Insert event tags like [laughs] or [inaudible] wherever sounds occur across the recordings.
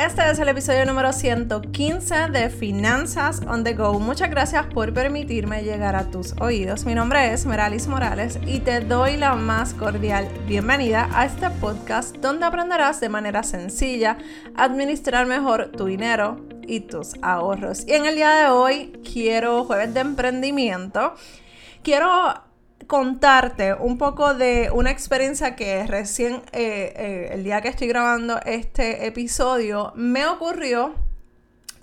Este es el episodio número 115 de Finanzas on the Go. Muchas gracias por permitirme llegar a tus oídos. Mi nombre es Meralis Morales y te doy la más cordial bienvenida a este podcast donde aprenderás de manera sencilla a administrar mejor tu dinero y tus ahorros. Y en el día de hoy quiero jueves de emprendimiento. Quiero contarte un poco de una experiencia que recién, eh, eh, el día que estoy grabando este episodio, me ocurrió.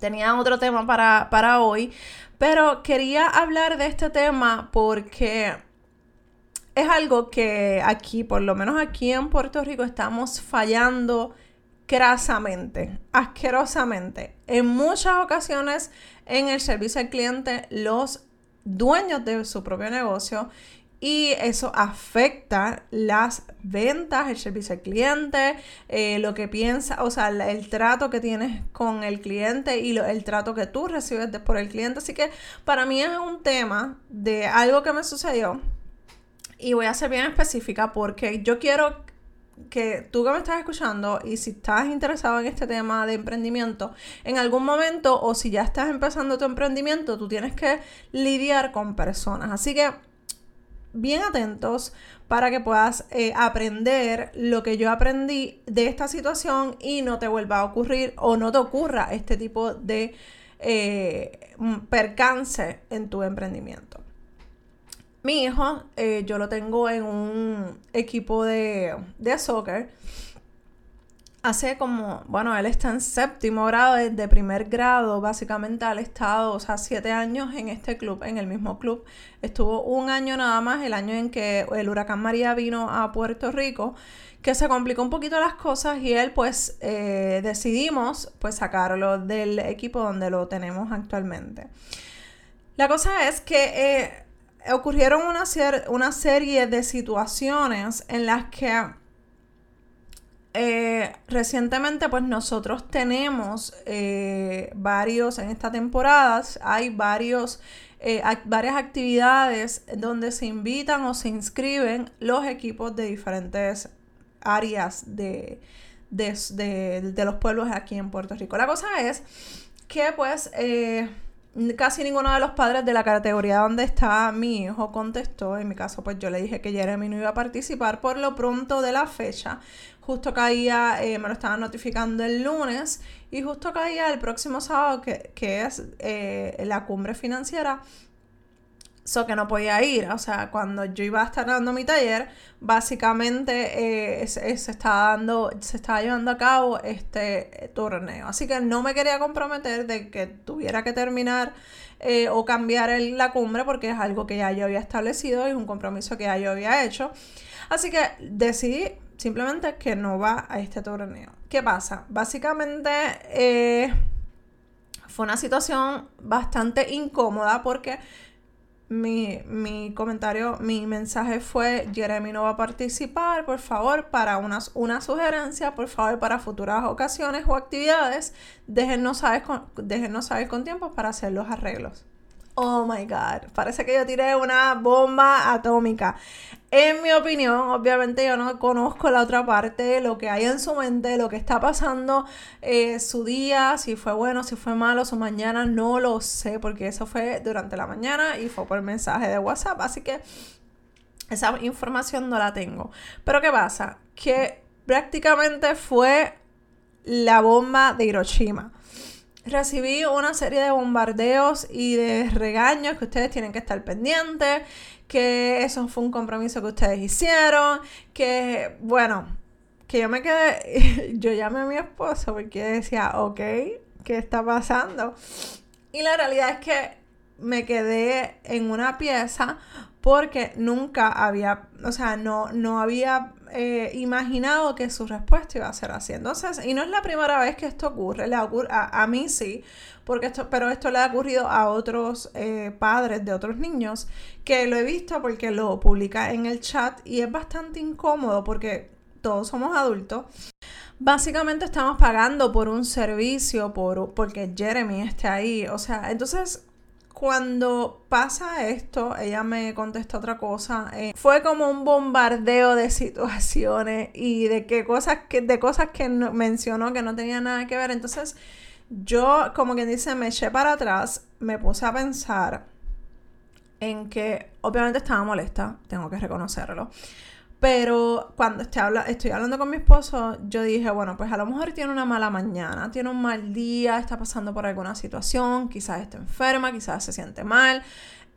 Tenía otro tema para, para hoy, pero quería hablar de este tema porque es algo que aquí, por lo menos aquí en Puerto Rico, estamos fallando crasamente, asquerosamente. En muchas ocasiones en el servicio al cliente, los dueños de su propio negocio y eso afecta las ventas, el servicio al cliente, eh, lo que piensa, o sea, el, trato que tienes con el cliente y el trato que tú recibes por el cliente. Así que para mí es un tema de algo que me sucedió y voy a ser bien específica porque yo quiero que tú que me estás escuchando y si estás interesado en este tema de emprendimiento, en algún momento o si ya estás empezando tu emprendimiento, tú tienes que lidiar con personas. Así que bien atentos para que puedas eh, aprender lo que yo aprendí de esta situación y no te vuelva a ocurrir o no te ocurra este tipo de eh, percance en tu emprendimiento. Mi hijo, eh, yo lo tengo en un equipo de, de soccer hace como, bueno, él está en séptimo grado, de primer grado, básicamente ha estado, o sea, siete años en este club, en el mismo club. Estuvo un año nada más, el año en que el huracán María vino a Puerto Rico, que se complicó un poquito las cosas y él pues eh, decidimos pues sacarlo del equipo donde lo tenemos actualmente. La cosa es que eh, ocurrieron una serie de situaciones en las que eh, recientemente pues nosotros tenemos eh, varios, en esta temporada hay varios, eh, varias actividades donde se invitan o se inscriben los equipos de diferentes áreas de, de los pueblos aquí en Puerto Rico. La cosa es que pues casi ninguno de los padres de la categoría donde está mi hijo contestó. En mi caso, pues yo le dije que Jeremy no iba a participar por lo pronto de la fecha. Justo caía, eh, me lo estaban notificando el lunes y justo caía el próximo sábado, que, es eh, la cumbre financiera So que no podía ir. O sea, cuando yo iba a estar dando mi taller, básicamente eh, se, estaba dando, se estaba llevando a cabo este torneo. Así que no me quería comprometer de que tuviera que terminar eh, o cambiar la cumbre porque es algo que ya yo había establecido y es un compromiso que ya yo había hecho. Así que decidí simplemente que no va a este torneo. ¿Qué pasa? Básicamente eh, fue una situación bastante incómoda porque mi, mi, comentario, mi mensaje fue, Jeremy no va a participar, por favor, para una, una sugerencia, por favor, para futuras ocasiones o actividades, déjenos saber con, déjenos saber con tiempo para hacer los arreglos. Oh my God, parece que yo tiré una bomba atómica. En mi opinión, obviamente yo no conozco la otra parte, lo que hay en su mente, lo que está pasando, eh, su día, si fue bueno, si fue malo, su mañana, no lo sé, porque eso fue durante la mañana y fue por mensaje de WhatsApp, así que esa información no la tengo. Pero ¿qué pasa? Que prácticamente fue la bomba de Hiroshima recibí una serie de bombardeos y de regaños que ustedes tienen que estar pendientes, que eso fue un compromiso que ustedes hicieron, que bueno, que yo me quedé, [laughs] yo llamé a mi esposo porque decía, ok, ¿qué está pasando? Y la realidad es que me quedé en una pieza porque nunca había, o sea, no, no había eh, imaginado que su respuesta iba a ser así. Entonces, y no es la primera vez que esto ocurre, le ocurre a, a, mí sí, porque esto, pero esto le ha ocurrido a otros eh, padres de otros niños, que lo he visto porque lo publica en el chat y es bastante incómodo porque todos somos adultos. Básicamente estamos pagando por un servicio, por, porque Jeremy esté ahí. O sea, entonces cuando pasa esto, ella me contesta otra cosa. Eh, fue como un bombardeo de situaciones y de qué cosas que, de cosas que mencionó que no tenía nada que ver. Entonces, yo, como quien dice, me eché para atrás, me puse a pensar en que obviamente estaba molesta, tengo que reconocerlo. Pero cuando estoy, estoy hablando con mi esposo, yo dije, bueno, pues a lo mejor tiene una mala mañana, tiene un mal día, está pasando por alguna situación, quizás está enferma, quizás se siente mal,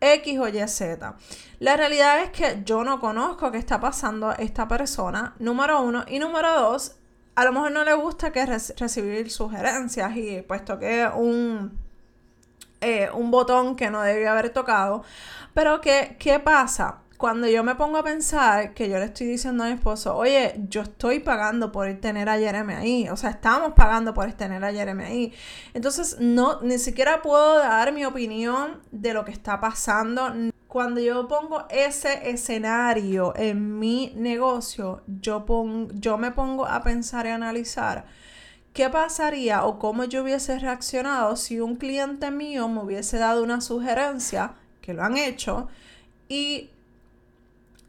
X o Y, Z. La realidad es que yo no conozco qué está pasando esta persona, número uno, y número dos, a lo mejor no le gusta que recibir sugerencias y pues toqué un, eh, un botón que no debía haber tocado. Pero ¿qué, ¿qué pasa? Cuando yo me pongo a pensar que yo le estoy diciendo a mi esposo, oye, yo estoy pagando por tener a Jeremy ahí, o sea, estamos pagando por tener a Jeremy ahí. Entonces, no, ni siquiera puedo dar mi opinión de lo que está pasando. Cuando yo pongo ese escenario en mi negocio, yo, yo me pongo a pensar y analizar qué pasaría o cómo yo hubiese reaccionado si un cliente mío me hubiese dado una sugerencia, que lo han hecho, y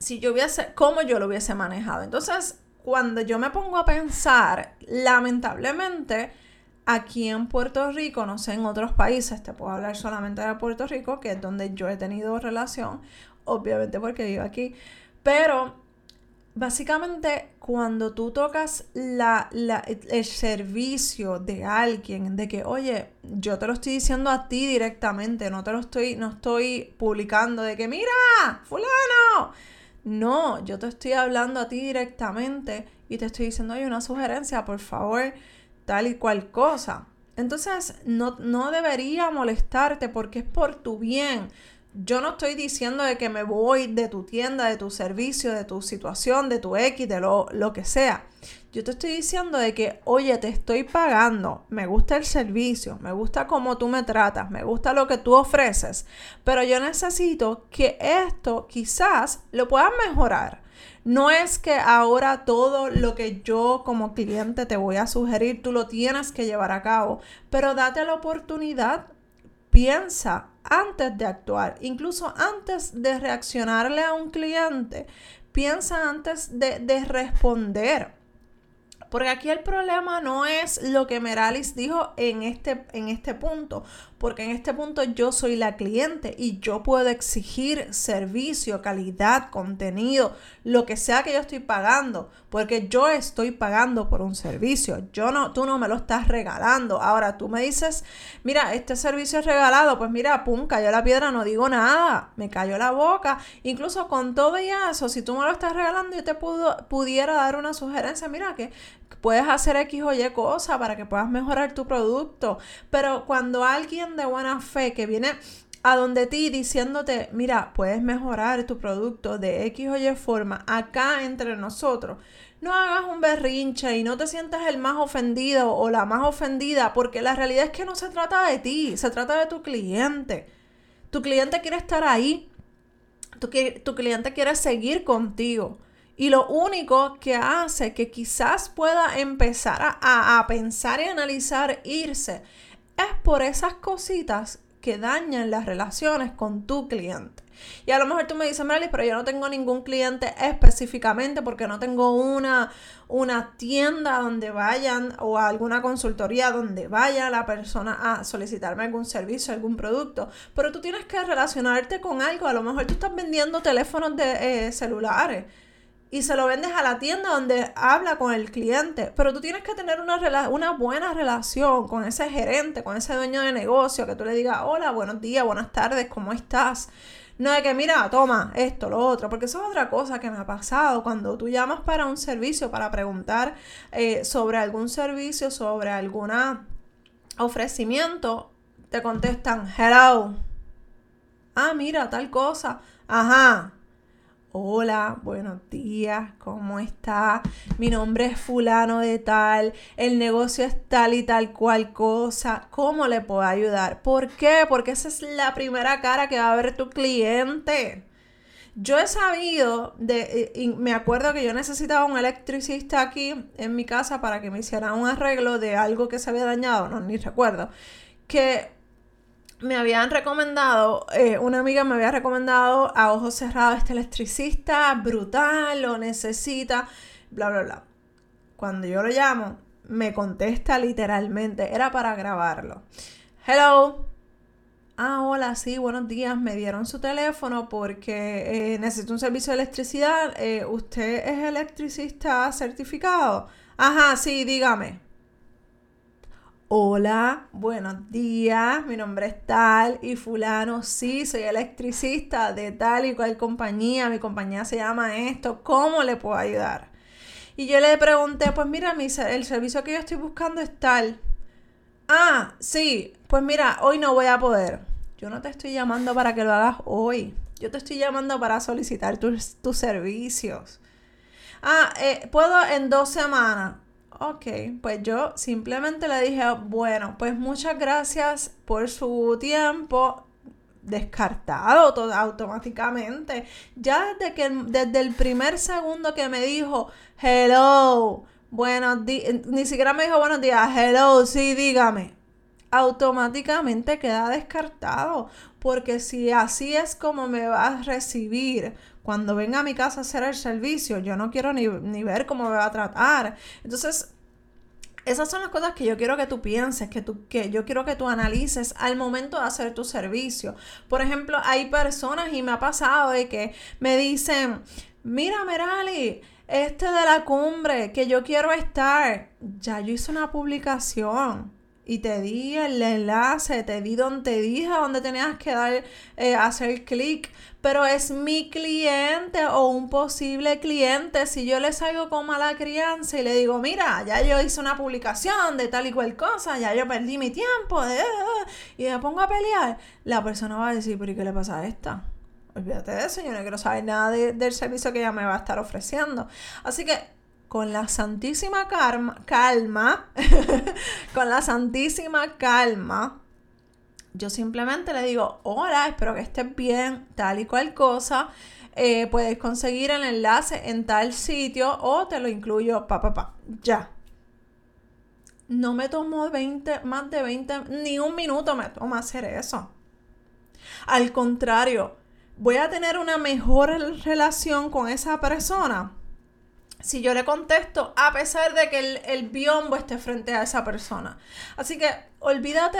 si yo hubiese, cómo yo lo hubiese manejado. Entonces, cuando yo me pongo a pensar, lamentablemente, aquí en Puerto Rico, no sé, en otros países, te puedo hablar solamente de Puerto Rico, que es donde yo he tenido relación, obviamente porque vivo aquí, pero básicamente cuando tú tocas la, el servicio de alguien, de que, oye, yo te lo estoy diciendo a ti directamente, no te lo estoy, no estoy publicando de que, mira, fulano, no, yo te estoy hablando a ti directamente y te estoy diciendo, hay una sugerencia, por favor, tal y cual cosa. Entonces, no, no debería molestarte porque es por tu bien. Yo no estoy diciendo de que me voy de tu tienda, de tu servicio, de tu situación, de tu X, de lo, lo que sea. Yo te estoy diciendo de que, oye, te estoy pagando, me gusta el servicio, me gusta cómo tú me tratas, me gusta lo que tú ofreces, pero yo necesito que esto quizás lo puedas mejorar. No es que ahora todo lo que yo como cliente te voy a sugerir, tú lo tienes que llevar a cabo, pero date la oportunidad, piensa antes de actuar, incluso antes de reaccionarle a un cliente, piensa antes de, de responder. Porque aquí el problema no es lo que Meralis dijo en este, en este punto, porque en este punto yo soy la cliente y yo puedo exigir servicio, calidad, contenido, lo que sea que yo estoy pagando, porque yo estoy pagando por un servicio. Yo no, tú no me lo estás regalando. Ahora tú me dices, mira, este servicio es regalado, pues mira, pum, cayó la piedra, no digo nada, me cayó la boca. Incluso con todo y eso, si tú me lo estás regalando, yo te pudiera dar una sugerencia, mira que puedes hacer X o Y cosa para que puedas mejorar tu producto. Pero cuando alguien de buena fe que viene a donde ti diciéndote, mira, puedes mejorar tu producto de X o Y forma acá entre nosotros. No hagas un berrinche y no te sientas el más ofendido o la más ofendida, porque la realidad es que no se trata de ti, se trata de tu cliente. Tu cliente quiere estar ahí, tu, tu cliente quiere seguir contigo. Y lo único que hace que quizás pueda empezar a, pensar y analizar irse es por esas cositas que dañan las relaciones con tu cliente. Y a lo mejor tú me dices, Marley, pero yo no tengo ningún cliente específicamente porque no tengo una, una tienda donde vayan o alguna consultoría donde vaya la persona a solicitarme algún servicio, algún producto. Pero tú tienes que relacionarte con algo. A lo mejor tú estás vendiendo teléfonos de eh, celulares y se lo vendes a la tienda donde habla con el cliente. Pero tú tienes que tener una, una buena relación con ese gerente, con ese dueño de negocio, que tú le digas, hola, buenos días, buenas tardes, ¿cómo estás? No de que, mira, toma esto, lo otro, porque eso es otra cosa que me ha pasado. Cuando tú llamas para un servicio, para preguntar eh, sobre algún servicio, sobre algún ofrecimiento, te contestan, hello. Ah, mira, tal cosa. Ajá, Hola, buenos días, ¿cómo está? Mi nombre es fulano de tal, el negocio es tal y tal cual cosa, ¿cómo le puedo ayudar? ¿Por qué? Porque esa es la primera cara que va a ver tu cliente. Yo he sabido, de, y me acuerdo que yo necesitaba un electricista aquí en mi casa para que me hiciera un arreglo de algo que se había dañado, no, ni recuerdo, que me habían recomendado, eh, una amiga me había recomendado a ojos cerrados este electricista, brutal, lo necesita, bla, bla, bla. Cuando yo lo llamo, me contesta literalmente, era para grabarlo. Hello. Ah, hola, sí, buenos días. Me dieron su teléfono porque eh, necesito un servicio de electricidad. Eh, ¿Usted es electricista certificado? Ajá, sí, dígame. Hola, buenos días, mi nombre es tal y fulano, sí, soy electricista de tal y cual compañía, mi compañía se llama esto, ¿cómo le puedo ayudar? Y yo le pregunté, pues mira, mi, el servicio que yo estoy buscando es tal. Ah, sí, pues mira, hoy no voy a poder. Yo no te estoy llamando para que lo hagas hoy, yo te estoy llamando para solicitar tus, tus servicios. Ah, eh, puedo en dos semanas ok, pues yo simplemente le dije, bueno, pues muchas gracias por su tiempo descartado todo automáticamente. Ya desde que desde el primer segundo que me dijo hello, buenos días, ni siquiera me dijo buenos días, hello, sí, dígame. Automáticamente queda descartado, porque si así es como me va a recibir cuando venga a mi casa a hacer el servicio, yo no quiero ni, ver cómo me va a tratar. Entonces, esas son las cosas que yo quiero que tú pienses, que, tú, que yo quiero que tú analices al momento de hacer tu servicio. Por ejemplo, hay personas y me ha pasado de que me dicen, mira Merali, este de la cumbre, que yo quiero estar. Ya yo hice una publicación y te di el enlace, te di donde te dije donde tenías que dar, eh, hacer clic, pero es mi cliente o un posible cliente. Si yo le salgo con mala crianza y le digo, mira, ya yo hice una publicación de tal y cual cosa, ya yo perdí mi tiempo, eh, eh", y me pongo a pelear, la persona va a decir, pero ¿y qué le pasa a esta? Olvídate de eso, yo no quiero saber nada del servicio que ella me va a estar ofreciendo. Así que con la santísima calma, [laughs] con la santísima calma, yo simplemente le digo, hola, espero que estés bien, tal y cual cosa. Eh, puedes conseguir el enlace en tal sitio o te lo incluyo, pa, pa, pa, ya. No me tomó 20, más de 20, ni un minuto me toma hacer eso. Al contrario, voy a tener una mejor relación con esa persona si yo le contesto a pesar de que el, el, biombo esté frente a esa persona. Así que olvídate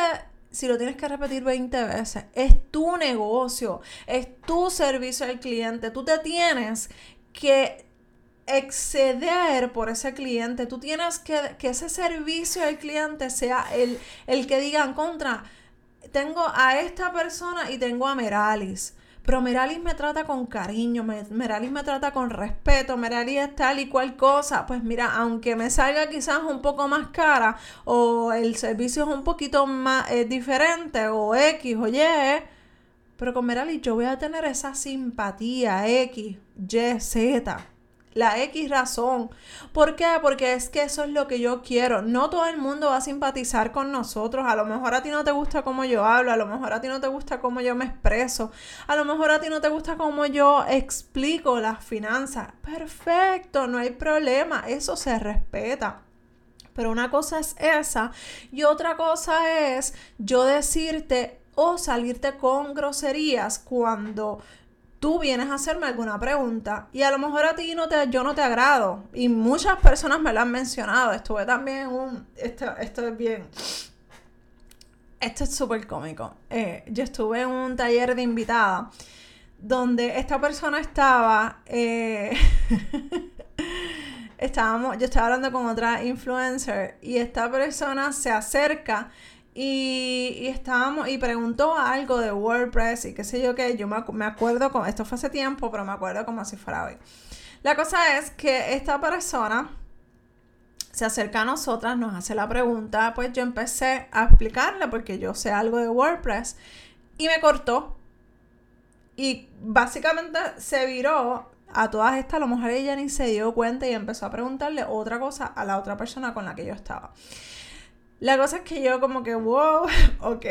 si lo tienes que repetir 20 veces. Es tu negocio, es tu servicio al cliente. Tú te tienes que exceder por ese cliente. Tú tienes que que ese servicio al cliente sea el, el que digan contra. Tengo a esta persona y tengo a Meralis pero Meralis me trata con cariño, Meralis me trata con respeto, Meralis es tal y cual cosa. Pues mira, aunque me salga quizás un poco más cara o el servicio es un poquito más eh, diferente o X o Y, pero con Meralis yo voy a tener esa simpatía X, Y, Z la X razón. ¿Por qué? Porque es que eso es lo que yo quiero. No todo el mundo va a simpatizar con nosotros. A lo mejor a ti no te gusta cómo yo hablo, a lo mejor a ti no te gusta cómo yo me expreso, a lo mejor a ti no te gusta cómo yo explico las finanzas. Perfecto, no hay problema, eso se respeta. Pero una cosa es esa y otra cosa es yo decirte o salirte con groserías cuando tú vienes a hacerme alguna pregunta y a lo mejor a ti no te, yo no te agrado y muchas personas me lo han mencionado. Estuve también un, esto, esto es bien, esto es súper cómico. Eh, yo estuve en un taller de invitada donde esta persona estaba, eh, [laughs] estábamos, yo estaba hablando con otra influencer y esta persona se acerca y, estábamos, y preguntó algo de WordPress y qué sé yo qué. Yo me, me acuerdo, como, esto fue hace tiempo, pero me acuerdo como si fuera hoy. La cosa es que esta persona se acerca a nosotras, nos hace la pregunta, pues yo empecé a explicarle porque yo sé algo de WordPress y me cortó. Y básicamente se viró a todas estas, a lo mejor ella ni se dio cuenta y empezó a preguntarle otra cosa a la otra persona con la que yo estaba. La cosa es que yo como que, wow, [laughs] ok.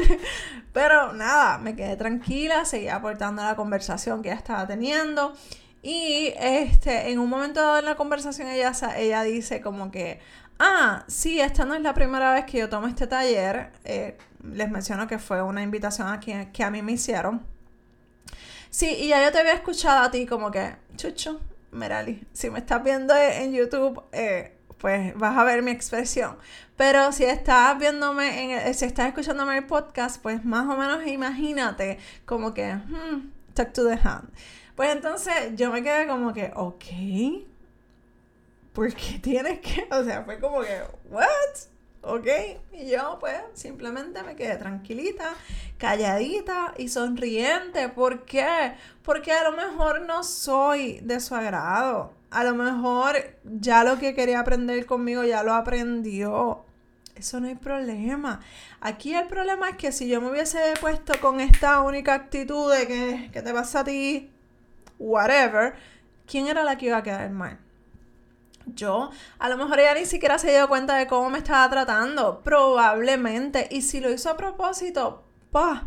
[laughs] Pero nada, me quedé tranquila, seguí aportando la conversación que ella estaba teniendo. Y este, en un momento dado en la conversación ella, ella dice como que, ah, sí, esta no es la primera vez que yo tomo este taller. Eh, les menciono que fue una invitación a que, que a mí me hicieron. Sí, y ya yo te había escuchado a ti como que, chucho, Merali, si me estás viendo en YouTube, eh, pues vas a ver mi expresión. Pero si estás viéndome, en el, si estás escuchándome el podcast, pues más o menos imagínate como que, hmm, talk to the hand. Pues entonces yo me quedé como que, ok, ¿por qué tienes que? O sea, fue como que, ¿what? ¿ok? Y yo pues simplemente me quedé tranquilita, calladita y sonriente. ¿Por qué? Porque a lo mejor no soy de su agrado. A lo mejor ya lo que quería aprender conmigo ya lo aprendió. Eso no hay problema. Aquí el problema es que si yo me hubiese puesto con esta única actitud de que, te pasa a ti, whatever, ¿quién era la que iba a quedar mal? yo, a lo mejor ella ni siquiera se dio cuenta de cómo me estaba tratando, probablemente, y si lo hizo a propósito, pues,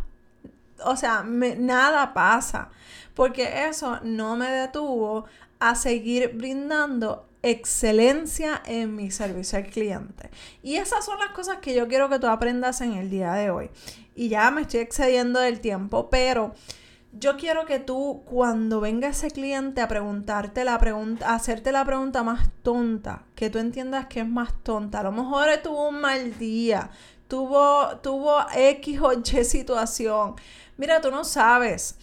o sea, nada pasa, porque eso no me detuvo a seguir brindando excelencia en mi servicio al cliente. Y esas son las cosas que yo quiero que tú aprendas en el día de hoy. Y ya me estoy excediendo del tiempo, pero yo quiero que tú, cuando venga ese cliente a preguntarte la pregunta, a hacerte la pregunta más tonta, que tú entiendas que es más tonta. A lo mejor tuvo un mal día, tuvo, tuvo X o Y situación. Mira, tú no sabes.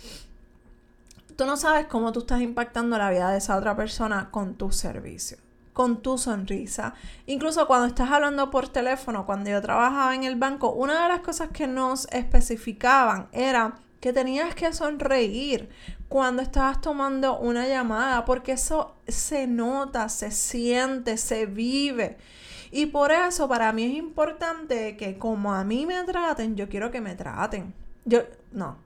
Tú no sabes cómo tú estás impactando la vida de esa otra persona con tu servicio con tu sonrisa. Incluso cuando estás hablando por teléfono, cuando yo trabajaba en el banco, una de las cosas que nos especificaban era que tenías que sonreír cuando estabas tomando una llamada, porque eso se nota, se siente, se vive. Y por eso para mí es importante que como a mí me traten, yo quiero que me traten. Yo, no,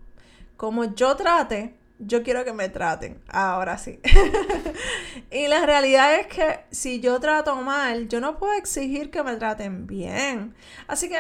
como yo trate, yo quiero que me traten. Ahora sí. [laughs] y la realidad es que si yo trato mal, yo no puedo exigir que me traten bien. Así que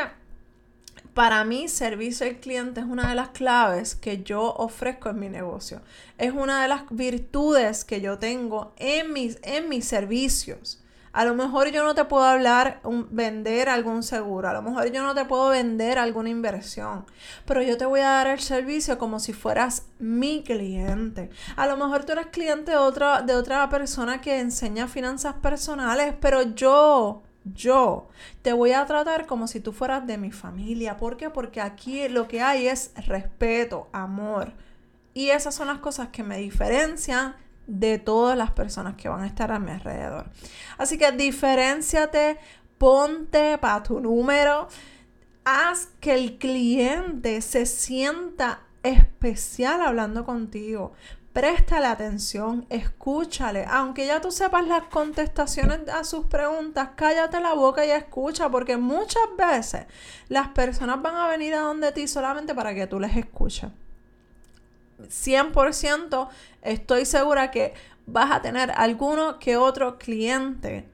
para mí, servicio al cliente es una de las claves que yo ofrezco en mi negocio. Es una de las virtudes que yo tengo en mis, en mis servicios. A lo mejor yo no te puedo hablar, vender algún seguro, a lo mejor yo no te puedo vender alguna inversión, pero yo te voy a dar el servicio como si fueras mi cliente. A lo mejor tú eres cliente de otra, de otra persona que enseña finanzas personales, pero yo yo te voy a tratar como si tú fueras de mi familia. ¿Por qué? Porque aquí lo que hay es respeto, amor. Y esas son las cosas que me diferencian de todas las personas que van a estar a mi alrededor. Así que diferenciate, ponte para tu número, haz que el cliente se sienta especial hablando contigo. Préstale atención, escúchale. Aunque ya tú sepas las contestaciones a sus preguntas, cállate la boca y escucha, porque muchas veces las personas van a venir a donde ti solamente para que tú les escuches. 100% estoy segura que vas a tener alguno que otro cliente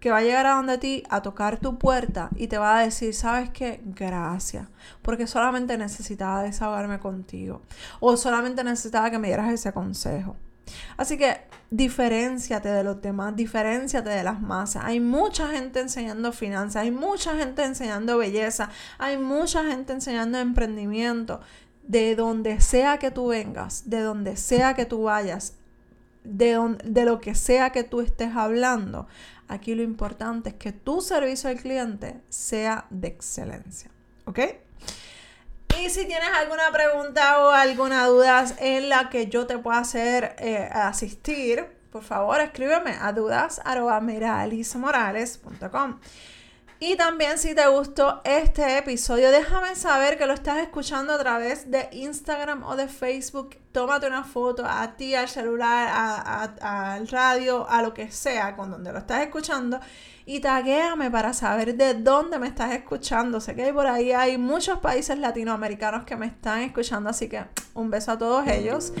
que va a llegar a donde ti a tocar tu puerta y te va a decir, ¿sabes qué? Gracias, porque solamente necesitaba desahogarme contigo o solamente necesitaba que me dieras ese consejo. Así que diferenciate de los demás, diferenciate de las masas. Hay mucha gente enseñando finanzas, hay mucha gente enseñando belleza, hay mucha gente enseñando emprendimiento. De donde sea que tú vengas, de donde sea que tú vayas, de, de lo que sea que tú estés hablando, Aquí lo importante es que tu servicio al cliente sea de excelencia. ¿Ok? Y si tienes alguna pregunta o alguna duda en la que yo te pueda hacer eh, asistir, por favor escríbeme a dudas.meralismorales.com. Y también si te gustó este episodio, déjame saber que lo estás escuchando a través de Instagram o de Facebook. Tómate una foto a ti, al celular, al radio, a lo que sea, con donde lo estás escuchando. Y taguéame para saber de dónde me estás escuchando. Sé que por ahí hay muchos países latinoamericanos que me están escuchando, así que un beso a todos ellos.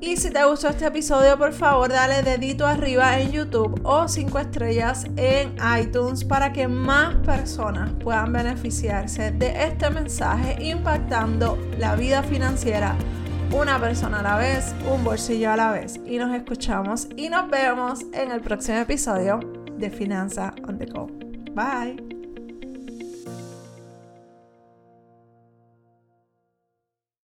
Y si te gustó este episodio, por favor, dale dedito arriba en YouTube o 5 estrellas en iTunes para que más personas puedan beneficiarse de este mensaje impactando la vida financiera una persona a la vez, un bolsillo a la vez. Y nos escuchamos y nos vemos en el próximo episodio de Finanza on the Go. Bye.